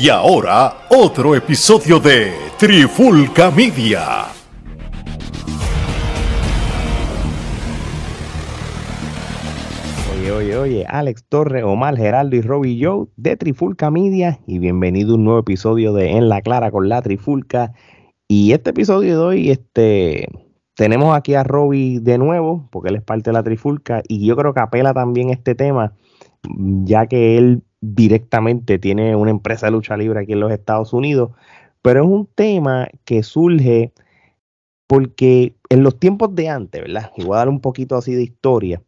Y ahora, otro episodio de Trifulca Media. Oye, oye, oye, Alex Torre, Omar, Geraldo y Robbie Joe de Trifulca Media y bienvenido a un nuevo episodio de En la Clara con la Trifulca. Y este episodio de hoy, este, tenemos aquí a Robbie de nuevo, porque él es parte de la Trifulca y yo creo que apela también este tema, ya que él directamente tiene una empresa de lucha libre aquí en los Estados Unidos, pero es un tema que surge porque en los tiempos de antes, ¿verdad? Y voy a dar un poquito así de historia.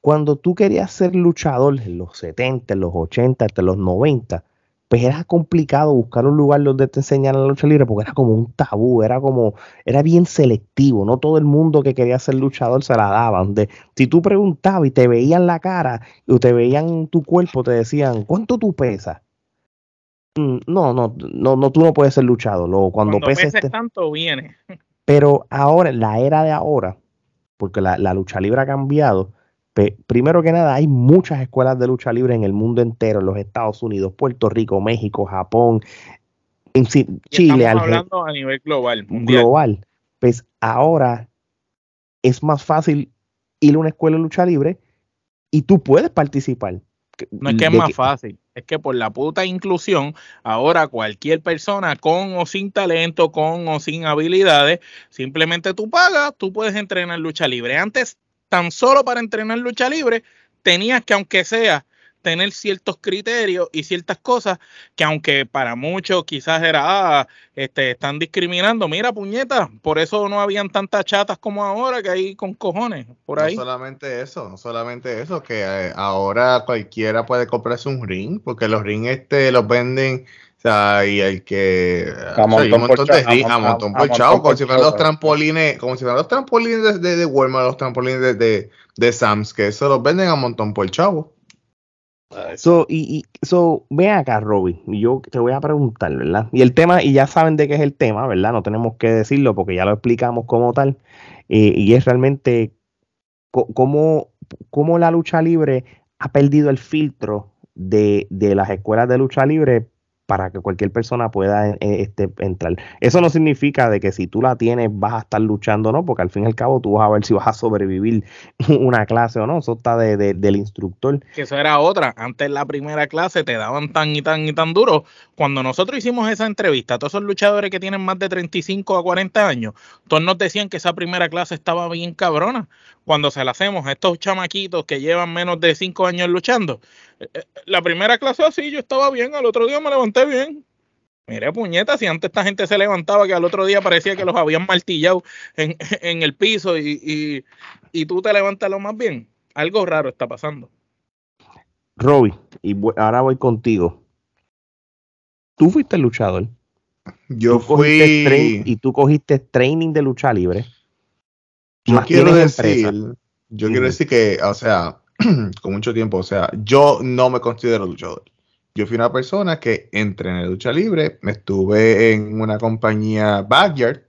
Cuando tú querías ser luchador en los 70, en los 80, hasta los 90, pues era complicado buscar un lugar donde te enseñaran la lucha libre porque era como un tabú, era como, era bien selectivo, no todo el mundo que quería ser luchador se la daban. De, si tú preguntabas y te veían la cara y te veían tu cuerpo, te decían, ¿cuánto tú pesas? Mm, no, no, no, no, tú no puedes ser luchador. Luego, cuando, peses, tanto, viene. Pero ahora, en la era de ahora, porque la, la lucha libre ha cambiado, primero que nada, hay muchas escuelas de lucha libre en el mundo entero, en los Estados Unidos, Puerto Rico, México, Japón, en Chile. hablando a nivel global. Global. Pues ahora es más fácil ir a una escuela de lucha libre y tú puedes participar. No es que es más fácil, es que por la puta inclusión, ahora cualquier persona con o sin talento, con o sin habilidades, simplemente tú pagas, tú puedes entrenar lucha libre. Antes tan solo para entrenar lucha libre, tenías que, aunque sea, tener ciertos criterios y ciertas cosas que aunque para muchos quizás era, ah, este, están discriminando, mira puñeta, por eso no habían tantas chatas como ahora que hay con cojones por ahí. No solamente eso, no solamente eso, que eh, ahora cualquiera puede comprarse un ring, porque los rings este los venden y el que a un montón de a, montón por chavo, como si fueran los trampolines, como si fueran los trampolines de, de, Walmart, los trampolines de, de, de, Sam's, que eso los venden a montón por chavo. So, y, y so, ve acá, Robbie, y yo te voy a preguntar, ¿verdad? Y el tema, y ya saben de qué es el tema, ¿verdad? No tenemos que decirlo porque ya lo explicamos como tal, eh, y es realmente cómo, cómo la lucha libre ha perdido el filtro de, de las escuelas de lucha libre para que cualquier persona pueda eh, este, entrar. Eso no significa de que si tú la tienes vas a estar luchando, ¿no? Porque al fin y al cabo tú vas a ver si vas a sobrevivir una clase o no. Eso está de, del instructor. Que eso era otra. Antes la primera clase te daban tan y tan y tan duro. Cuando nosotros hicimos esa entrevista, todos esos luchadores que tienen más de 35 a 40 años, todos nos decían que esa primera clase estaba bien cabrona. Cuando se la hacemos a estos chamaquitos que llevan menos de 5 años luchando, eh, eh, la primera clase así yo estaba bien, al otro día me levanté bien. Mire, puñeta, si antes esta gente se levantaba que al otro día parecía que los habían martillado en, el piso y, tú te levantas lo más bien. Algo raro está pasando. Robbie, y ahora voy contigo. Tú fuiste luchador. Yo fui. Y tú cogiste training de lucha libre. Yo quiero decir, yo quiero decir que, o sea, con mucho tiempo. O sea, yo no me considero luchador. Yo fui una persona que entrené lucha libre, me estuve en una compañía Backyard,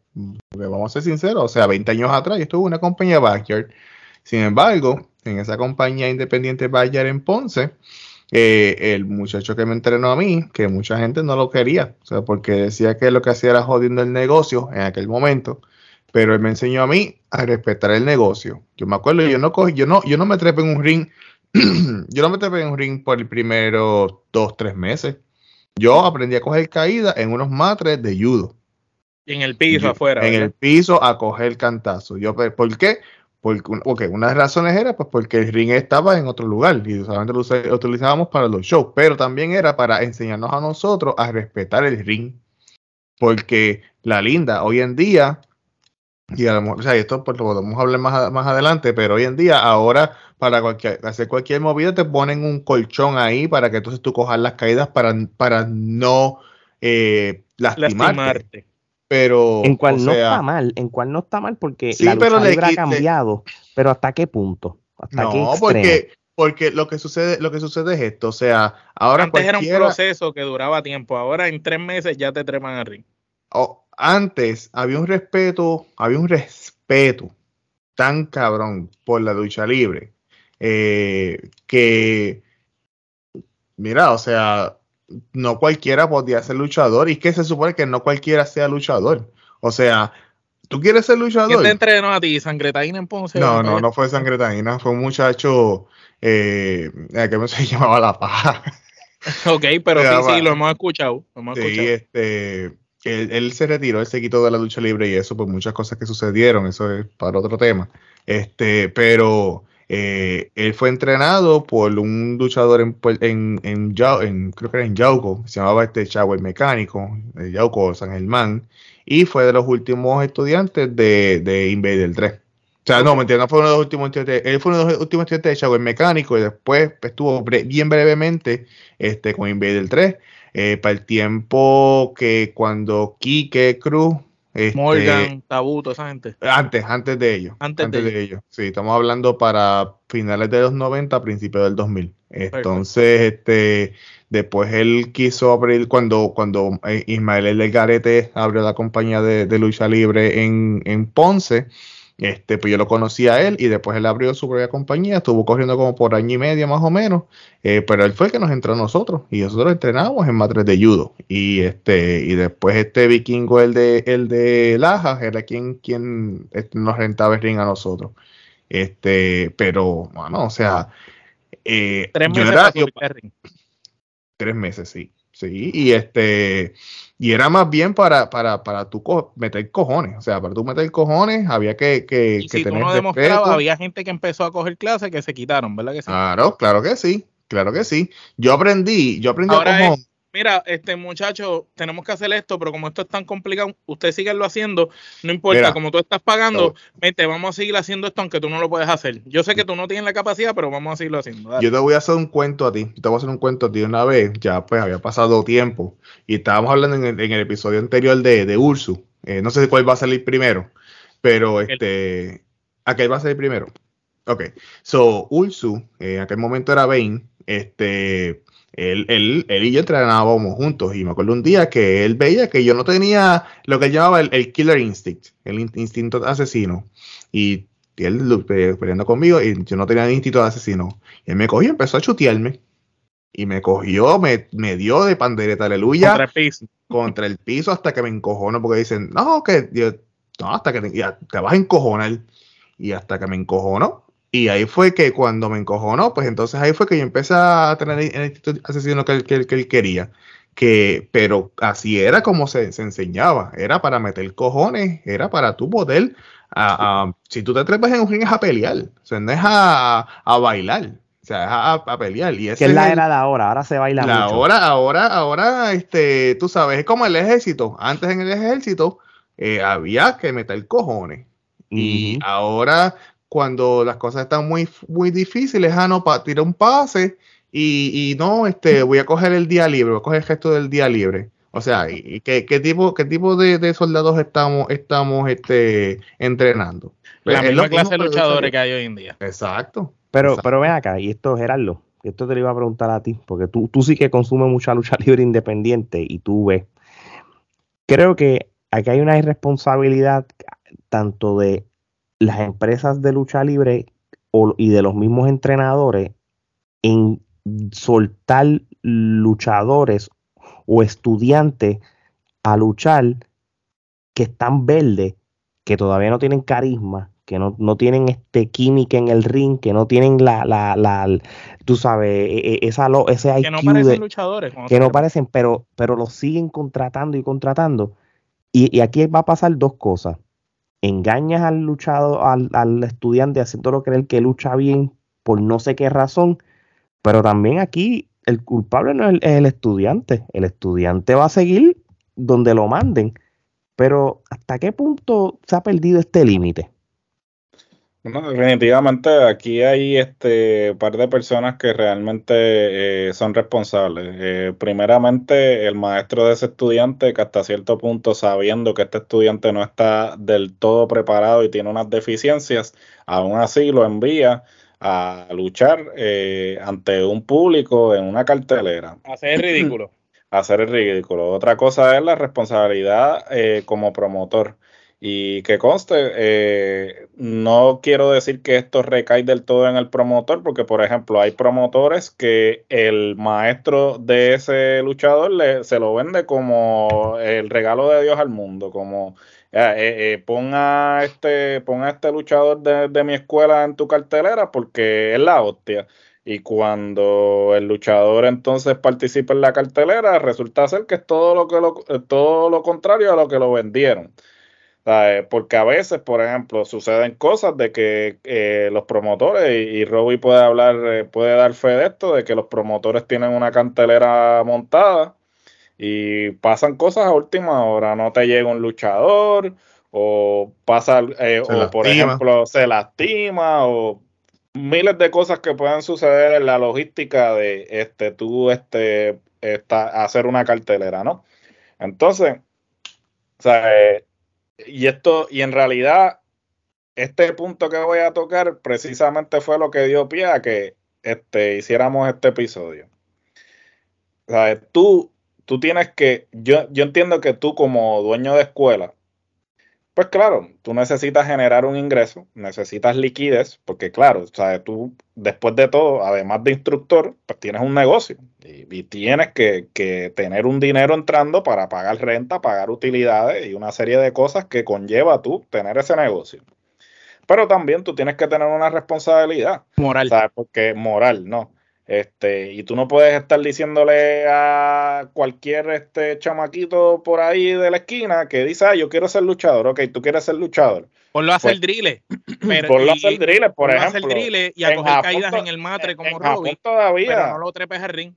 vamos a ser sinceros, o sea, 20 años atrás yo estuve en una compañía Backyard. Sin embargo, en esa compañía independiente Backyard en Ponce, eh, el muchacho que me entrenó a mí, que mucha gente no lo quería, o sea, porque decía que lo que hacía era jodiendo el negocio en aquel momento pero él me enseñó a mí a respetar el negocio. Yo me acuerdo, yo no cogí, yo no, yo no me trepé en un ring, yo no me trepé en un ring por el primero dos, tres meses. Yo aprendí a coger caída en unos matres de judo. En el piso afuera. En el piso a coger cantazo. Yo, ¿Por qué? Porque una de las razones era pues porque el ring estaba en otro lugar y solamente lo utilizábamos para los shows, pero también era para enseñarnos a nosotros a respetar el ring. Porque la linda, hoy en día, y a lo o sea, esto pues, lo podemos hablar más, más adelante, pero hoy en día, ahora, para cualquier, hacer cualquier movida, te ponen un colchón ahí para que entonces tú cojas las caídas para, para no eh, lastimarte. Pero, en cual no está mal, en cual no está mal porque la lucha libre ha cambiado, pero ¿hasta qué punto? ¿Hasta no, porque, porque lo que sucede, lo que sucede es esto, o sea, ahora antes era un proceso que duraba tiempo, ahora en tres meses ya te treman al ring. Oh, antes había un respeto, había un respeto tan cabrón por la lucha libre eh, que, mira, o sea, no cualquiera podía ser luchador y que se supone que no cualquiera sea luchador. O sea, ¿tú quieres ser luchador? ¿Quién te entrenó a ti? ¿Sangretaína en Ponce? No, no, no fue Sangretaína, fue un muchacho eh, que se llamaba La Paja. ok, pero sí, sí, lo hemos escuchado. sí, este él, se retiró, él se quitó de la lucha libre y eso, por muchas cosas que sucedieron, eso es para otro tema. Este, pero eh, él fue entrenado por un luchador en, en, en, creo que era en Yauco, se llamaba este Chavo el Mecánico, de Yauco San Germán, y fue de los últimos estudiantes de, de Invader 3. O sea, no, mentira, no fue uno de los últimos estudiantes, él fue uno de los últimos estudiantes de Chavo el Mecánico y después estuvo bien brevemente este, con Invader 3 eh, para el tiempo que cuando Kike Cruz. Este, Morgan, Tabuto, esa gente. Antes, antes de ellos. Antes, de, ellos. Sí, estamos hablando para finales de los 90, principios del 2000. Entonces, este, después él quiso abrir, cuando, cuando eh, Ismael El Garete abrió la compañía de, de lucha libre en, en Ponce, este, pues yo lo conocí a él y después él abrió su propia compañía, estuvo corriendo como por año y medio más o menos, eh, pero él fue el que nos entró a nosotros y nosotros entrenábamos en matres de judo y este y después este vikingo el de el de Laja era quien quien este, nos rentaba el ring a nosotros. Este, pero bueno, o sea, eh, tres meses. tres meses, sí. Sí, y este, y era más bien para, para, para tú meter cojones, o sea, para tú meter cojones había que, que, y si tú no demostrabas, había gente que empezó a coger clases que se quitaron, ¿verdad que sí? Claro, claro que sí, claro que sí. Yo aprendí, yo aprendí Ahora mira, este muchacho, tenemos que hacer esto, pero como esto es tan complicado, usted lo haciendo, no importa, como tú estás pagando, vete, vamos a seguir haciendo esto aunque tú no lo puedes hacer. Yo sé que tú no tienes la capacidad, pero vamos a seguirlo haciendo. Yo te voy a hacer un cuento a ti, te voy a hacer un cuento a ti una vez, ya pues había pasado tiempo, y estábamos hablando en el, episodio anterior de, de Ursu, eh, no sé cuál va a salir primero, pero este, aquel va a salir primero. Ok, so Ursu, eh, en aquel momento era Bane, este él, él, él, y yo entrenábamos juntos y me acuerdo un día que él veía que yo no tenía lo que él llamaba el, killer instinct, el instinto asesino. Y, él peleando conmigo y yo no tenía el instinto de asesino. Y él me cogió y empezó a chutearme. Y me cogió, me, me dio de pandereta, aleluya. Contra el piso. Contra el piso hasta que me encojono porque dicen, no, que no, hasta que te, te vas a encojonar. Y hasta que me encojono, y ahí fue que cuando me encojonó, pues entonces ahí fue que yo empecé a tener el instituto asesino que, que, que él quería. Que, pero así era como se, enseñaba, era para meter cojones, era para tu poder, a, si tú te trepas en un ring es a pelear, o sea, no es a, bailar, o sea, es a, pelear. Y que es la era de ahora, ahora se baila la Ahora, ahora, ahora, este, tú sabes, es como el ejército, antes en el ejército eh, había que meter cojones. Y ahora cuando las cosas están muy, muy difíciles, ah, no, para tirar un pase y, y, no, este, voy a coger el día libre, voy a coger el gesto del día libre. O sea, ¿y qué, qué tipo, qué tipo de, soldados estamos, estamos este, entrenando? La misma clase de luchadores que hay hoy en día. Exacto. Pero, pero ven acá, y esto, Gerardo, esto te lo iba a preguntar a ti, porque tú, tú sí que consumes mucha lucha libre independiente y tú ves. Creo que aquí hay una irresponsabilidad tanto de las empresas de lucha libre y de los mismos entrenadores en soltar luchadores o estudiantes a luchar que están verdes, que todavía no tienen carisma, que no, tienen este química en el ring, que no tienen la, la, la, tú sabes, e, e, esa, ese que no parecen luchadores. Que no parecen, pero, pero los siguen contratando y contratando. Y, y, aquí va a pasar dos cosas engañas al luchado, al, al estudiante haciéndolo creer que lucha bien por no sé qué razón, pero también aquí el culpable no es el, estudiante, el estudiante va a seguir donde lo manden, pero ¿hasta qué punto se ha perdido este límite? Definitivamente aquí hay este par de personas que realmente eh, son responsables. Eh, primeramente, el maestro de ese estudiante que hasta cierto punto, sabiendo que este estudiante no está del todo preparado y tiene unas deficiencias, aún así lo envía a luchar eh, ante un público en una cartelera. Hacer el ridículo. Hacer el ridículo. Otra cosa es la responsabilidad como promotor Y que conste, eh, no quiero decir que esto recae del todo en el promotor, porque por ejemplo hay promotores que el maestro de ese luchador le, se lo vende como el regalo de Dios al mundo, como eh, eh, ponga este, ponga este luchador de, de mi escuela en tu cartelera porque es la hostia. Y cuando el luchador entonces participa en la cartelera, resulta ser que es todo lo que lo, todo lo contrario a lo que lo vendieron. Porque a veces, por ejemplo, suceden cosas de que eh, los promotores, y, y Robbie puede hablar, eh, puede dar fe de esto, de que los promotores tienen una cantelera montada y pasan cosas a última hora. No te llega un luchador, o pasa, eh, o por ejemplo, se lastima, o miles de cosas que pueden suceder en la logística de este, tú este, hacer una cartelera, ¿no? Entonces, o sea, y esto, y en realidad, este punto que voy a tocar precisamente fue lo que dio pie a que este, hiciéramos este episodio. O sea, tú, tú tienes que, yo, yo entiendo que tú como dueño de escuela, pues claro, tú necesitas generar un ingreso, necesitas liquidez, porque claro, o sea, tú después de todo, además de instructor, pues tienes un negocio y, tienes que, que, tener un dinero entrando para pagar renta, pagar utilidades y una serie de cosas que conlleva tú tener ese negocio. Pero también tú tienes que tener una responsabilidad. Moral. ¿sabes? Porque moral, no. Este, y tú no puedes estar diciéndole a cualquier este chamaquito por ahí de la esquina que dice, ah, yo quiero ser luchador, ok, tú quieres ser luchador. Ponlo a hacer pues, ponlo a hacer driller, por ejemplo. a hacer y a coger caídas en el matre como en Japón todavía, pero no lo trepes al ring.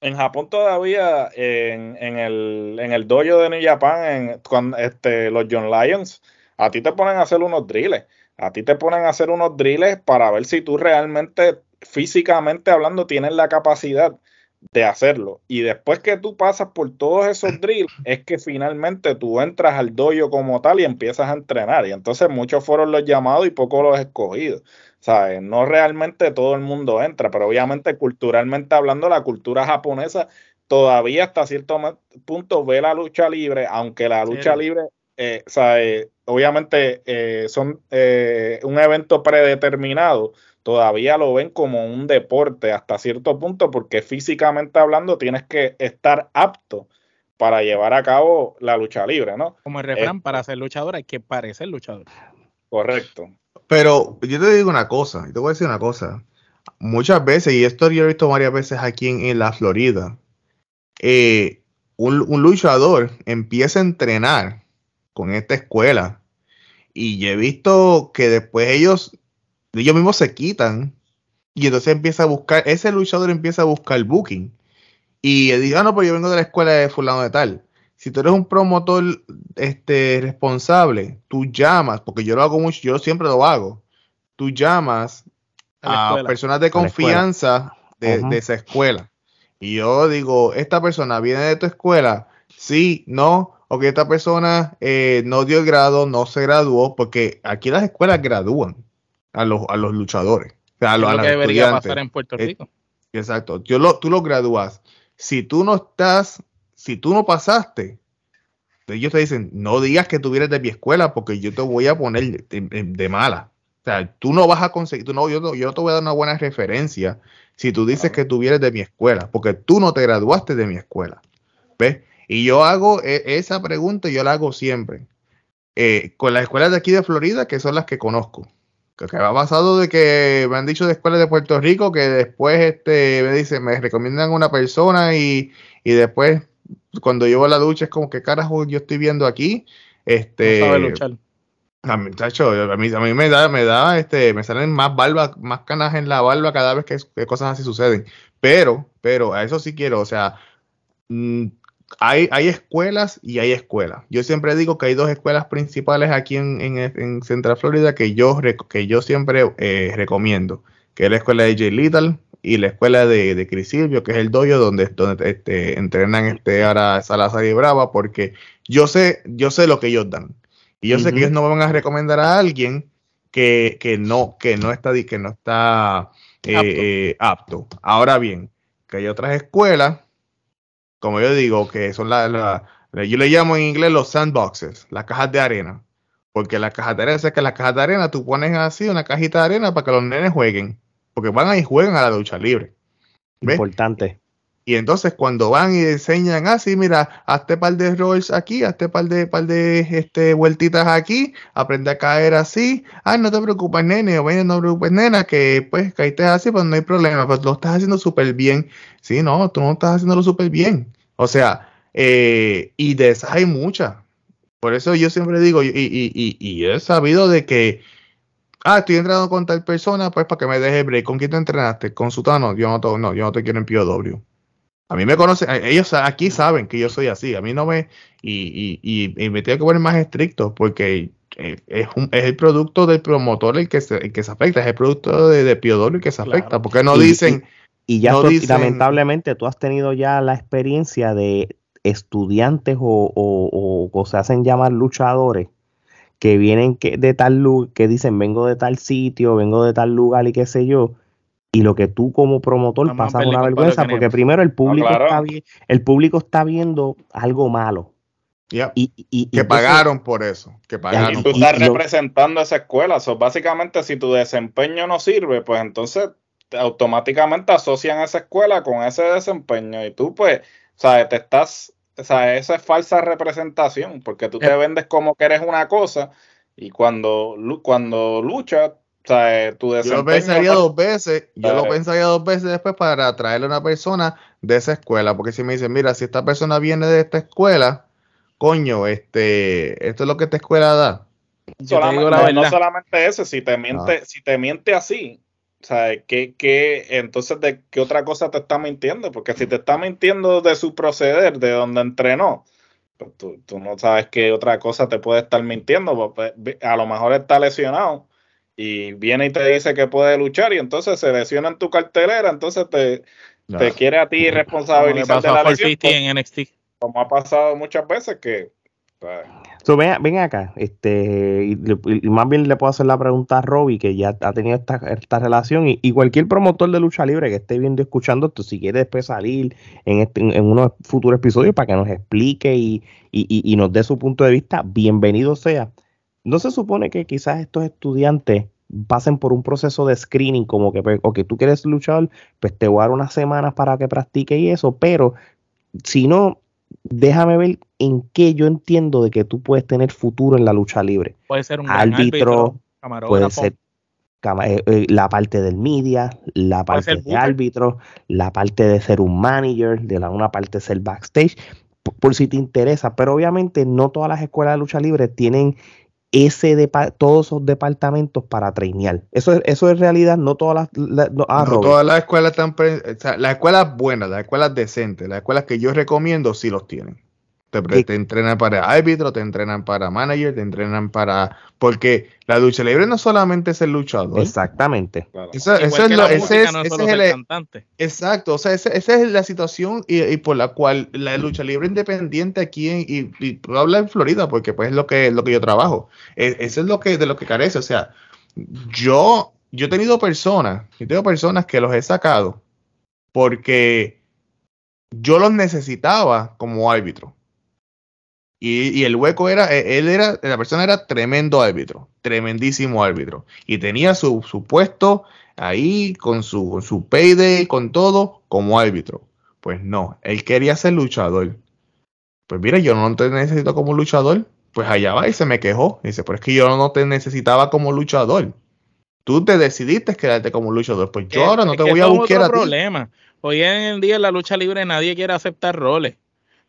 En Japón todavía, en, en, el, en el dojo de New Japan, en, cuando, este, los John Lions, a ti te ponen a hacer unos drills. A ti te ponen a hacer unos drills para ver si tú realmente físicamente hablando tienes la capacidad de hacerlo. Y después que tú pasas por todos esos drills, es que finalmente tú entras al dojo como tal y empiezas a entrenar. Y entonces muchos fueron los llamados y pocos los escogidos. ¿Sabes? No realmente todo el mundo entra, pero obviamente culturalmente hablando, la cultura japonesa todavía hasta cierto punto ve la lucha libre, aunque la lucha libre, eh, obviamente eh, son eh, un evento predeterminado todavía lo ven como un deporte hasta cierto punto porque físicamente hablando tienes que estar apto para llevar a cabo la lucha libre, ¿no? Como el refrán, para ser luchador hay que parecer luchador. Correcto. Pero yo te digo una cosa, te voy a decir una cosa. Muchas veces, y esto yo he visto varias veces aquí en, la Florida, eh, un, un luchador empieza a entrenar con esta escuela y he visto que después ellos ellos mismos se quitan y entonces empieza a buscar, ese luchador empieza a buscar booking. Y dice, ah, no, pues yo vengo de la escuela de fulano de tal. Si tú eres un promotor este, responsable, tú llamas, porque yo lo hago mucho, yo siempre lo hago. Tú llamas a, personas de confianza de, esa escuela. Y yo digo, esta persona viene de tu escuela, sí, no, o que esta persona eh, no dio el grado, no se graduó, porque aquí las escuelas gradúan a los, a los luchadores. O sea, a los, lo que debería pasar en Puerto eh, Rico. exacto. Yo lo, tú lo gradúas. Si tú no estás, si tú no pasaste, ellos te dicen, no digas que tú vienes de mi escuela porque yo te voy a poner de, mala. O sea, tú no vas a conseguir, tú no, yo, no, yo no te voy a dar una buena referencia si tú dices que tú vienes de mi escuela, porque tú no te graduaste de mi escuela. ¿Ves? Y yo hago e, esa pregunta, yo la hago siempre. Eh, con las escuelas de aquí de Florida, que son las que conozco que, ha pasado de que me han dicho de escuelas de Puerto Rico que después este me dice me recomiendan una persona y, y después cuando a la ducha es como que carajo yo estoy viendo aquí este A mí, a mí, a mí me da, me da, este, me salen más barba, más canas en la barba cada vez que, cosas así suceden. Pero, pero, a eso sí quiero, o sea, mm, hay, hay escuelas y hay escuelas. Yo siempre digo que hay dos escuelas principales aquí en, en, Central Florida que yo, que yo siempre eh, recomiendo, que es la escuela de Jay Little y la escuela de, de Chris Silvio, que es el dojo donde, donde este, entrenan este, ahora Salazar y Brava, porque yo sé, yo sé lo que ellos dan. Y yo sé que ellos no van a recomendar a alguien que, que no, que no está, que no está eh, apto. Eh, apto. Ahora bien, que hay otras escuelas como yo digo, que son las, la, yo le llamo en inglés los sandboxes, las cajas de arena. Porque la caja de arena, es que la caja de arena tú pones así una cajita de arena para que los nenes jueguen. Porque van ahí y juegan a la lucha libre. Importante. Y entonces cuando van y enseñan así, ah, mira, hazte par de rolls aquí, hazte par de par de este vueltitas aquí, aprende a caer así. Ay, no te preocupes, nene, o no te preocupes, nena, que pues caíste así, pues no hay problema, pues lo estás haciendo súper bien. Sí, no, tú no estás haciéndolo súper bien. O sea, eh, y de esas hay muchas. Por eso yo siempre digo, y, y, y, y he sabido de que Ah, estoy entrenando con tal persona, pues para que me deje break. ¿Con quién te entrenaste? Con Sutano. Yo no, no, yo no te quiero en POW. A mí me conocen, ellos aquí saben que yo soy así. A mí no me. Y, y, y, me tengo que poner más estricto porque eh, es, un, es el producto del promotor el que se, que se afecta, es el producto de, de POW el que se afecta. Porque no dicen. Y, ya lamentablemente tú has tenido ya la experiencia de estudiantes o, o, o se hacen llamar luchadores que vienen que, de tal lugar, que dicen vengo de tal sitio, vengo de tal lugar y qué sé yo, y lo que tú como promotor pasas una vergüenza, porque primero el público, está el público está viendo algo malo. Y, que pagaron por eso. Que pagaron. Y tú estás representando esa escuela. básicamente, si tu desempeño no sirve, pues entonces automáticamente asocian esa escuela con ese desempeño. Y tú, pues, sabes, te estás o sea, esa es falsa representación, porque tú te eh. vendes como que eres una cosa y cuando, cuando luchas, o sea, tu Yo lo pensaría dos veces, yo lo pensaría dos veces después para traerle a una persona de esa escuela, porque si me dicen, mira, si esta persona viene de esta escuela, coño, este, esto es lo que esta escuela da. no solamente eso, si te miente, ah. si te miente así, o sea, ¿qué, qué, entonces, ¿de qué otra cosa te está mintiendo? Porque si te está mintiendo de su proceder, de donde entrenó, pues tú, no sabes qué otra cosa te puede estar mintiendo. Pues, pues, a lo mejor está lesionado y viene y te dice que puede luchar y entonces se lesiona en tu cartelera, entonces te, te quiere a ti responsabilizar de la lesión. Pues, como ha pasado muchas veces que ven, acá, este, y, más bien le puedo hacer la pregunta a Robbie, que ya ha tenido esta, esta relación, y, cualquier promotor de lucha libre que esté viendo escuchando esto, si quiere después salir en, este, en unos futuros episodios para que nos explique y, y, nos dé su punto de vista, bienvenido sea. No se supone que quizás estos estudiantes pasen por un proceso de screening, como que, pues, o que tú quieres luchar, pues te voy a dar unas semanas para que practique y eso, pero si no, déjame ver en qué yo entiendo de que tú puedes tener futuro en la lucha libre. Puede ser un árbitro, puede ser eh, eh, la parte del media, la parte de árbitro, la parte de ser un manager, de la una parte ser backstage, por si te interesa, pero obviamente no todas las escuelas de lucha libre tienen ese de, todos esos departamentos para trainear. Eso es, eso es realidad, no todas las, ah, no, todas las escuelas están, las escuelas buenas, las escuelas decentes, las escuelas que yo recomiendo sí los tienen. Te, entrenan para árbitro, te entrenan para manager, te entrenan para. Porque la lucha libre no solamente es el luchador. Exactamente. Eso, es lo, ese es, el, cantante. Exacto. O sea, esa es la situación y, por la cual la lucha libre independiente aquí en, y, y hablar en Florida, porque pues es lo que, lo que yo trabajo. E, eso es lo que, de lo que carece. O sea, yo, yo he tenido personas, yo tengo personas que los he sacado porque yo los necesitaba como árbitro. Y, el hueco era, e, él era, la persona era tremendo árbitro, tremendísimo árbitro. Y tenía su, su puesto ahí con su, con su payday, con todo, como árbitro. Pues no, él quería ser luchador. Pues mira, yo no te necesito como luchador. Pues allá va y se me quejó. Dice, pero es que yo no te necesitaba como luchador. Tú te decidiste quedarte como luchador. Pues yo ahora no te voy a buscar a problema. Hoy en día en la lucha libre nadie quiere aceptar roles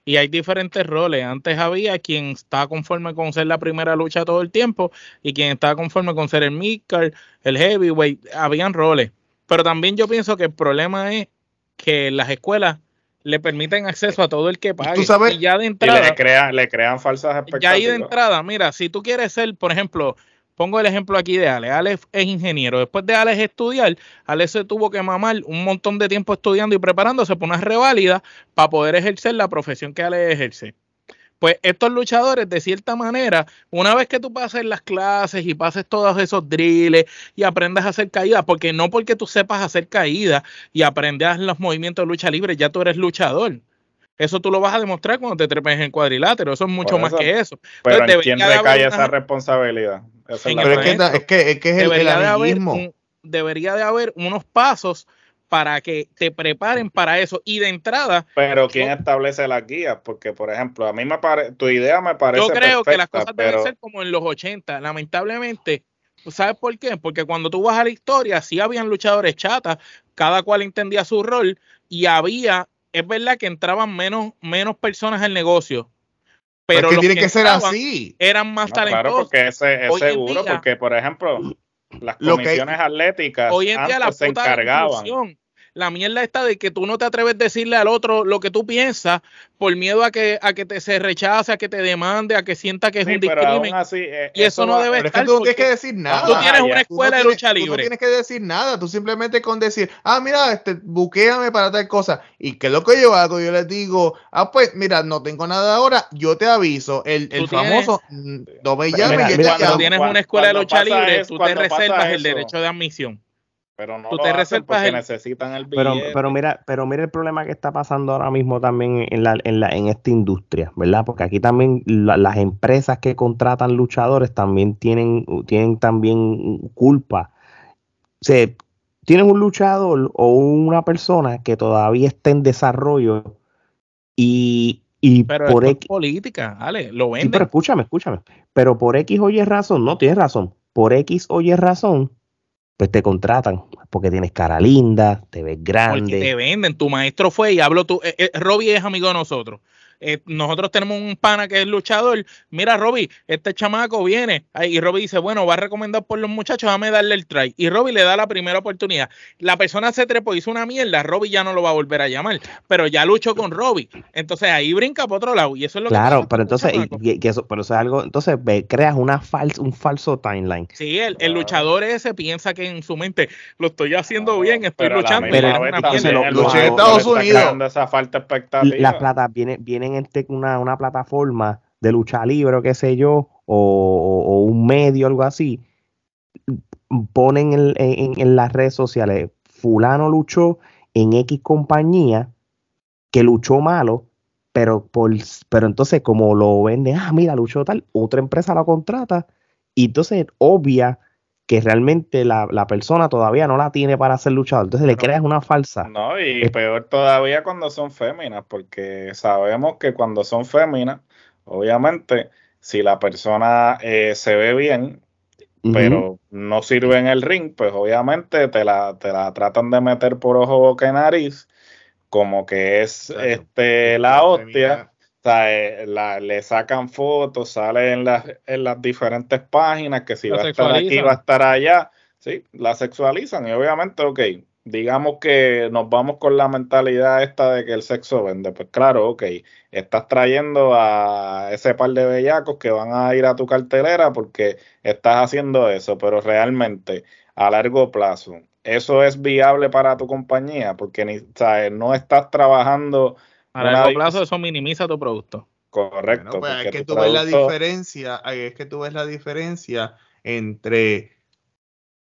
y hay diferentes roles. Antes había quien estaba conforme con ser la primera lucha todo el tiempo y quien estaba conforme con ser el midcard, el heavyweight, habían roles. Pero también yo pienso que el problema es que las escuelas le permiten acceso a todo el que pague. ¿Tú sabes? Y ya de entrada. le, crean, le crean falsas expectativas. Ya ahí de entrada, mira, si tú quieres ser, por ejemplo, Pongo el ejemplo aquí de Ale. Ale es ingeniero. Después de Ale estudiar, Ale se tuvo que mamar un montón de tiempo estudiando y preparándose por una reválida para poder ejercer la profesión que Ale ejerce. Pues estos luchadores, de cierta manera, una vez que tú pases las clases y pases todos esos drills y aprendas a hacer caídas, porque no porque tú sepas hacer caídas y aprendas los movimientos de lucha libre, ya tú eres luchador Eso tú lo vas a demostrar cuando te trepes en cuadrilátero. Eso es mucho más que eso. Pero ¿en quién recae esa responsabilidad? Es, que, es, que, es, debería el, de haber debería de haber unos pasos para que te preparen para eso y de entrada. Pero ¿quién establece las guías? Porque, por ejemplo, a mí me parece, tu idea me parece. Yo creo que las cosas deben ser como en los 80. Lamentablemente, ¿sabes por qué? Porque cuando tú vas a la historia, sí habían luchadores chatas, cada cual entendía su rol y había, es verdad que entraban menos, menos personas al negocio. Pero que tiene que, ser así. Eran más talentosos. Claro, porque ese, es seguro, porque por ejemplo, las comisiones atléticas hoy en día la se encargaban la mierda está de que tú no te atreves a decirle al otro lo que tú piensas por miedo a que, a que te se rechace, a que te demande, a que sienta que es un discrimen. Eh, y eso, no debe estar. Es que tú no tienes que decir nada. Tú tienes una escuela de lucha libre. Tú no tienes que decir nada. Tú simplemente con decir, ah, mira, este, buquéame para tal cosa. Y que lo que yo hago, yo les digo, ah, pues, mira, no tengo nada ahora, yo te aviso. El, el famoso, mm, no me llames. cuando tienes una escuela de lucha libre, tú te reservas el derecho de admisión. Pero no te lo porque necesitan el billete. Pero, pero, mira, pero mira el problema que está pasando ahora mismo también en, la, en, la, en esta industria, ¿verdad? Porque aquí también las empresas que contratan luchadores también tienen, tienen también culpa. O sea, tienes un luchador o una persona que todavía está en desarrollo y, y pero por X política, Ale, lo venden. pero escúchame, escúchame. Pero por X o Y razón, no tienes razón. Por X o Y razón, pues te contratan porque tienes cara linda, te ves grande. Porque te venden, tu maestro fue y hablo tú, eh, eh, Robbie es amigo de nosotros. Eh, nosotros tenemos un pana que es luchador. Mira, Robbie, este chamaco viene. y Robbie dice, bueno, va a recomendar por los muchachos, dame darle el try. Y Robbie le da la primera oportunidad. La persona se trepó, hizo una mierda, Robbie ya no lo va a volver a llamar. Pero ya luchó con Robbie. Entonces ahí brinca por otro lado. Y eso es lo claro, que pero entonces, eso, pero eso es algo, entonces creas una falsa, un falso timeline. Sí, el, el, luchador ese piensa que en su mente lo estoy haciendo bien, estoy luchando. Pero, en Estados Unidos. Esa falta expectativa. Las plata viene, viene en este, una, una plataforma de lucha libre o qué sé yo, o, un medio, algo así, ponen en, las redes sociales, fulano luchó en X compañía que luchó malo, pero, por, pero entonces como lo vende, ah, mira, luchó tal, otra empresa lo contrata, y entonces obvia que realmente la, persona todavía no la tiene para ser luchador. Entonces le creas una falsa. No, y peor todavía cuando son féminas, porque sabemos que cuando son féminas, obviamente, si la persona eh, se ve bien, pero no sirve en el ring, pues obviamente te la, te la tratan de meter por ojo, boca y nariz, como que es este la hostia sea, eh, le sacan fotos, sale en las, en las diferentes páginas que si va a estar aquí, va a estar allá. Sí, la sexualizan y obviamente, ok, digamos que nos vamos con la mentalidad esta de que el sexo vende. Pues claro, ok, estás trayendo a ese par de bellacos que van a ir a tu cartelera porque estás haciendo eso, pero realmente a largo plazo, ¿eso es viable para tu compañía? Porque ni, no estás trabajando a largo plazo eso minimiza tu producto. Correcto. Pues, es que tú ves la diferencia, es que tú ves la diferencia entre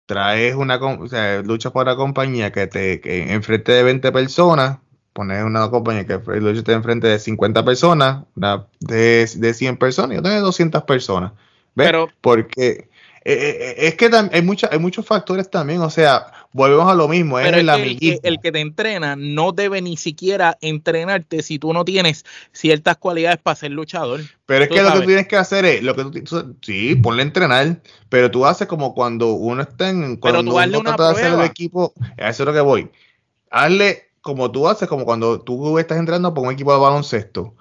traes una, o sea, luchas por una compañía que te que enfrente de 20 personas, pones una compañía que lucha enfrente de 50 personas, una de, de 100 personas y otra de 200 personas. ¿Ves? Pero, Porque eh, eh, es que hay, mucha, hay muchos factores también, o sea, volvemos a lo mismo, es el, el, que te entrena no debe ni siquiera entrenarte si tú no tienes ciertas cualidades para ser luchador. Pero es que lo que tú tienes que hacer es, lo que tú, sí, ponle a entrenar, pero tú haces como cuando uno está en, cuando uno trata de hacer el equipo, a eso es lo que voy. Hazle como tú haces, como cuando tú estás entrando por un equipo de baloncesto.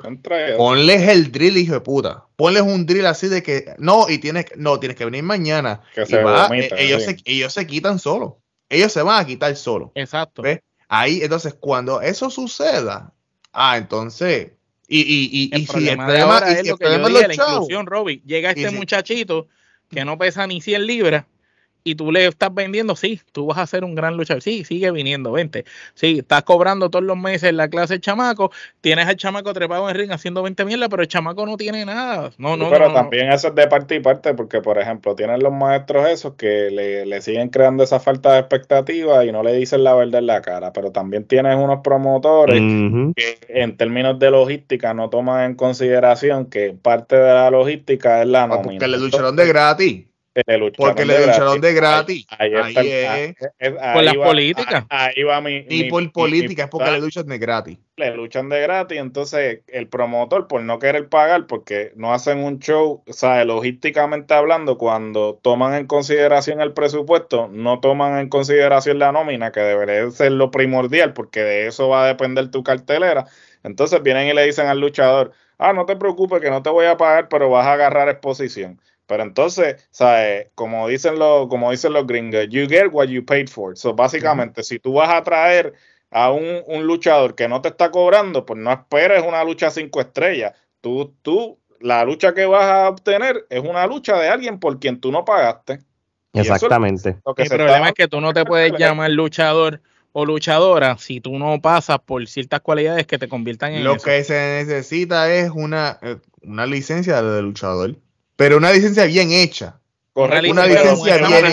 Ponles el drill, hijo de puta. Ponles un drill así de que, no, y tienes, no, tienes que venir mañana. Eh, ellos, se, ellos se quitan solos. Ellos se van a quitar solos. Exacto. Ahí, entonces, cuando eso suceda, ah, entonces, y, y, y, si el problema, es lo que yo dije, la inclusión, Robbie. Llega este muchachito que no pesa ni 100 libras y tú le estás vendiendo, sí, tú vas a ser un gran luchador, sí, sigue viniendo, vente, sí, estás cobrando todos los meses la clase de chamaco, tienes al chamaco trepado en el ring haciendo 20 mierda, pero el chamaco no tiene nada, no, no, Pero también eso es de parte y parte, porque por ejemplo, tienen los maestros esos que le, siguen creando esa falta de expectativa y no le dicen la verdad en la cara, pero también tienes unos promotores que en términos de logística no toman en consideración que parte de la logística es la ah, nómina. Porque le lucharon de gratis. Porque le lucharon de gratis. Ahí, es. por las políticas. Ahí va mi. Ni por política, es porque le luchan de gratis. Le luchan de gratis, entonces el promotor, por no querer pagar, porque no hacen un show, o sea, logísticamente hablando, cuando toman en consideración el presupuesto, no toman en consideración la nómina, que debería ser lo primordial, porque de eso va a depender tu cartelera. Entonces vienen y le dicen al luchador, ah, no te preocupes que no te voy a pagar, pero vas a agarrar exposición. Pero entonces, ¿sabes? Como dicen los, como dicen los gringos, you get what you paid for. So, básicamente, si tú vas a traer a un, luchador que no te está cobrando, pues no esperes una lucha cinco estrellas. Tú, tú, la lucha que vas a obtener es una lucha de alguien por quien tú no pagaste. Exactamente. El problema es que tú no te puedes llamar luchador o luchadora si tú no pasas por ciertas cualidades que te conviertan en Lo que se necesita es una, eh, una licencia de luchador pero una licencia bien hecha. Correcto. Una licencia bien,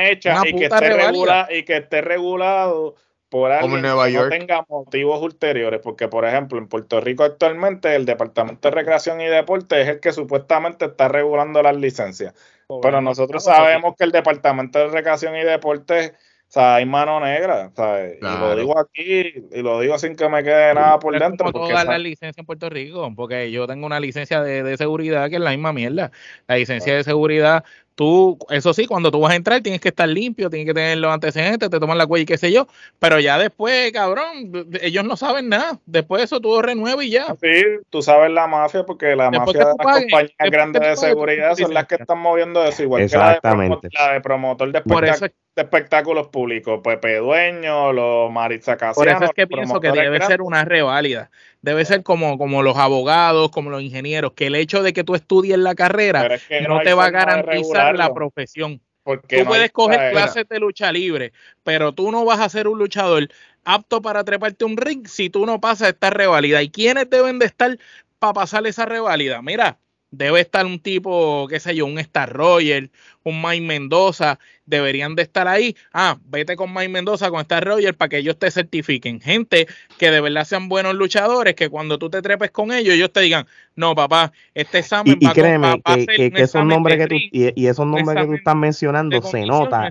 hecha y que, esté y que esté regulado por alguien que no tenga motivos ulteriores, porque por ejemplo en Puerto Rico actualmente el Departamento de Recreación y Deporte es el que supuestamente está regulando las licencias, pero nosotros sabemos que el Departamento de Recreación y Deporte o sea, hay mano negra, ¿sabes? Y lo digo aquí, y lo digo sin que me quede nada por dentro. Porque dar la licencia en Puerto Rico, porque yo tengo una licencia de, de, seguridad que es la misma mierda. La licencia de seguridad Tú, eso sí, cuando tú vas a entrar tienes que estar limpio, tienes que tener los antecedentes, te toman la cuella y qué sé yo, pero ya después, cabrón, ellos no saben nada. Después de eso tú renuevas y ya. Sí, tú sabes la mafia porque la mafia de las compañías grandes de seguridad son las que están moviendo eso, igual que la de, la de promotor de, espectáculos públicos, Pepe Dueño, los Maritza Casiano. Por eso es que pienso que debe ser una reválida debe ser como, como los abogados, como los ingenieros, que el hecho de que tú estudies la carrera no, te va a garantizar la profesión. Porque tú puedes coger clases de lucha libre, pero tú no vas a ser un luchador apto para treparte un ring si tú no pasas esta revalida. ¿Y quiénes deben de estar para pasar esa revalida? Mira, debe estar un tipo, qué sé yo, un Star Roger, un Mike Mendoza, deberían de estar ahí. Ah, vete con Mike Mendoza, con Star Roger, para que ellos te certifiquen. Gente que de verdad sean buenos luchadores, que cuando tú te trepes con ellos, ellos te digan, no, papá, este examen y, va créeme, que, que, esos nombres que tú, y, esos nombres que tú estás mencionando se nota.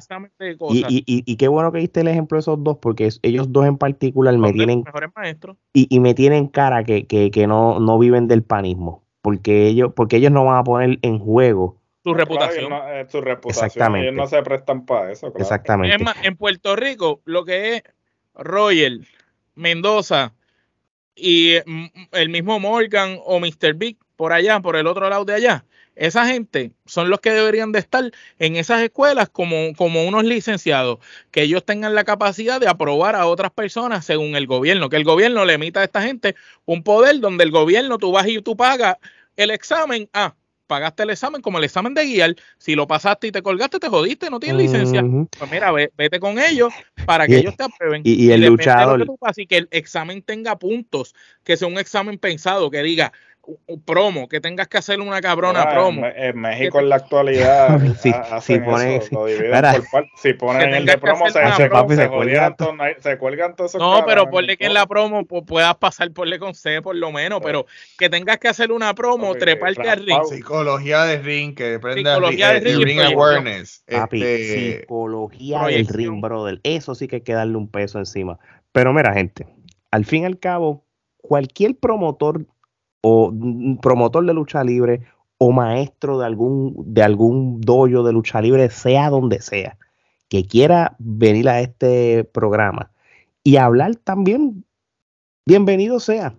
Y, y, qué bueno que diste el ejemplo de esos dos, porque ellos dos en particular me tienen... Y, me tienen cara que, que, no, no viven del panismo porque ellos, porque ellos no van a poner en juego su reputación. su reputación. Exactamente. Ellos no se prestan para eso. Exactamente. en Puerto Rico, lo que es Royal, Mendoza y mm, el mismo Morgan o Mr. Big por allá, por el otro lado de allá, esa gente son los que deberían de estar en esas escuelas como, como unos licenciados, que ellos tengan la capacidad de aprobar a otras personas según el gobierno, que el gobierno le emita a esta gente un poder donde el gobierno tú vas y tú pagas el examen, ah, pagaste el examen como el examen de guiar, si lo pasaste y te colgaste, te jodiste, no tienes licencia. Pues mira, vete con ellos para que ellos te aprueben. Y, el luchador. Así que el examen tenga puntos, que sea un examen pensado, que diga, promo, que tengas que hacer una cabrona promo. En, México en la actualidad si, si ponen si ponen el de promo se, se, se, cuelgan se, cuelgan todos esos No, pero ponle que en la promo puedas pasar ponle con C por lo menos, pero que tengas que hacer una promo, treparte al ring. Psicología de ring, que prenda psicología ring, ring, awareness. Papi, este, psicología del ring, brother. Eso sí que hay que darle un peso encima. Pero mira, gente, al fin y al cabo, cualquier promotor o promotor de lucha libre o maestro de algún, de algún dojo de lucha libre, sea donde sea, que quiera venir a este programa y hablar también, bienvenido sea,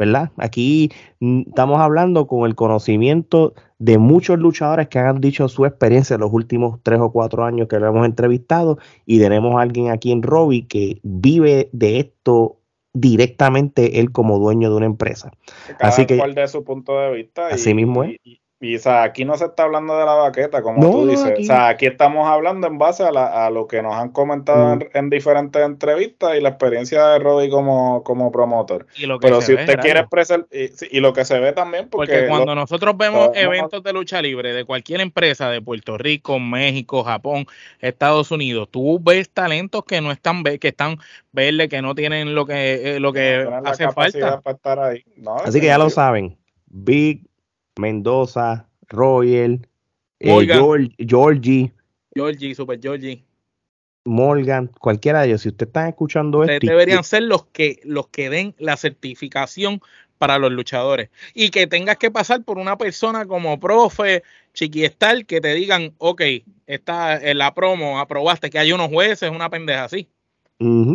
¿verdad? Aquí mm, estamos hablando con el conocimiento de muchos luchadores que han dicho su experiencia en los últimos tres o cuatro años que lo hemos entrevistado y tenemos a alguien aquí en Robbie que vive de esto directamente él como dueño de una empresa. así que, de su punto de vista. Así mismo es. Y o sea, aquí no se está hablando de la baqueta, como tú dices. O sea, aquí estamos hablando en base a, lo que nos han comentado mm. en, diferentes entrevistas y la experiencia de Roddy como, como promotor. Pero si usted quiere expresar, y, lo que se ve también, porque, cuando nosotros vemos eventos de lucha libre de cualquier empresa de Puerto Rico, México, Japón, Estados Unidos, tú ves talentos que no están, que están verdes, que no tienen lo que, eh, lo que hace falta. Para estar ahí. Así que ya lo saben. Big Mendoza, Royal, eh, Georgie. Georgie, Super Georgie. Morgan, cualquiera de ellos, si usted está escuchando esto. Deberían ser los que, los que den la certificación para los luchadores. Y que tengas que pasar por una persona como profe, chiquiestal, que te digan, ok, está en la promo, aprobaste que hay unos jueces, una pendeja así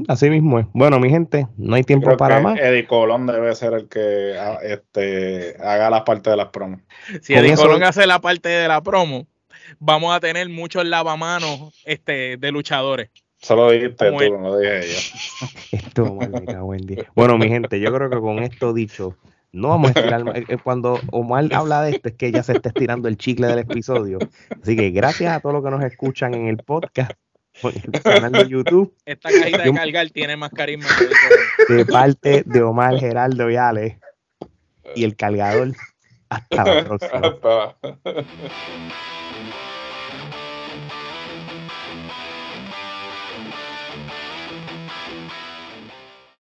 así mismo es. Bueno, mi gente, no hay tiempo para más. Eddie Colón debe ser el que ah, este, haga la parte de las promos. Si Eddie Colón hace la parte de la promo, vamos a tener muchos lavamanos este, de luchadores. Solo dijiste tú, no lo dije yo. Esto, buen día. Bueno, mi gente, yo creo que con esto dicho, no vamos a estirar. Eh, eh, cuando Omar habla de esto, es que ya se está estirando el chicle del episodio. Así que gracias a todos los que nos escuchan en el podcast el canal de YouTube. Esta cajita de cargar tiene más carisma De parte de Omar Geraldo y Ale. Y el cargador. Hasta la próxima.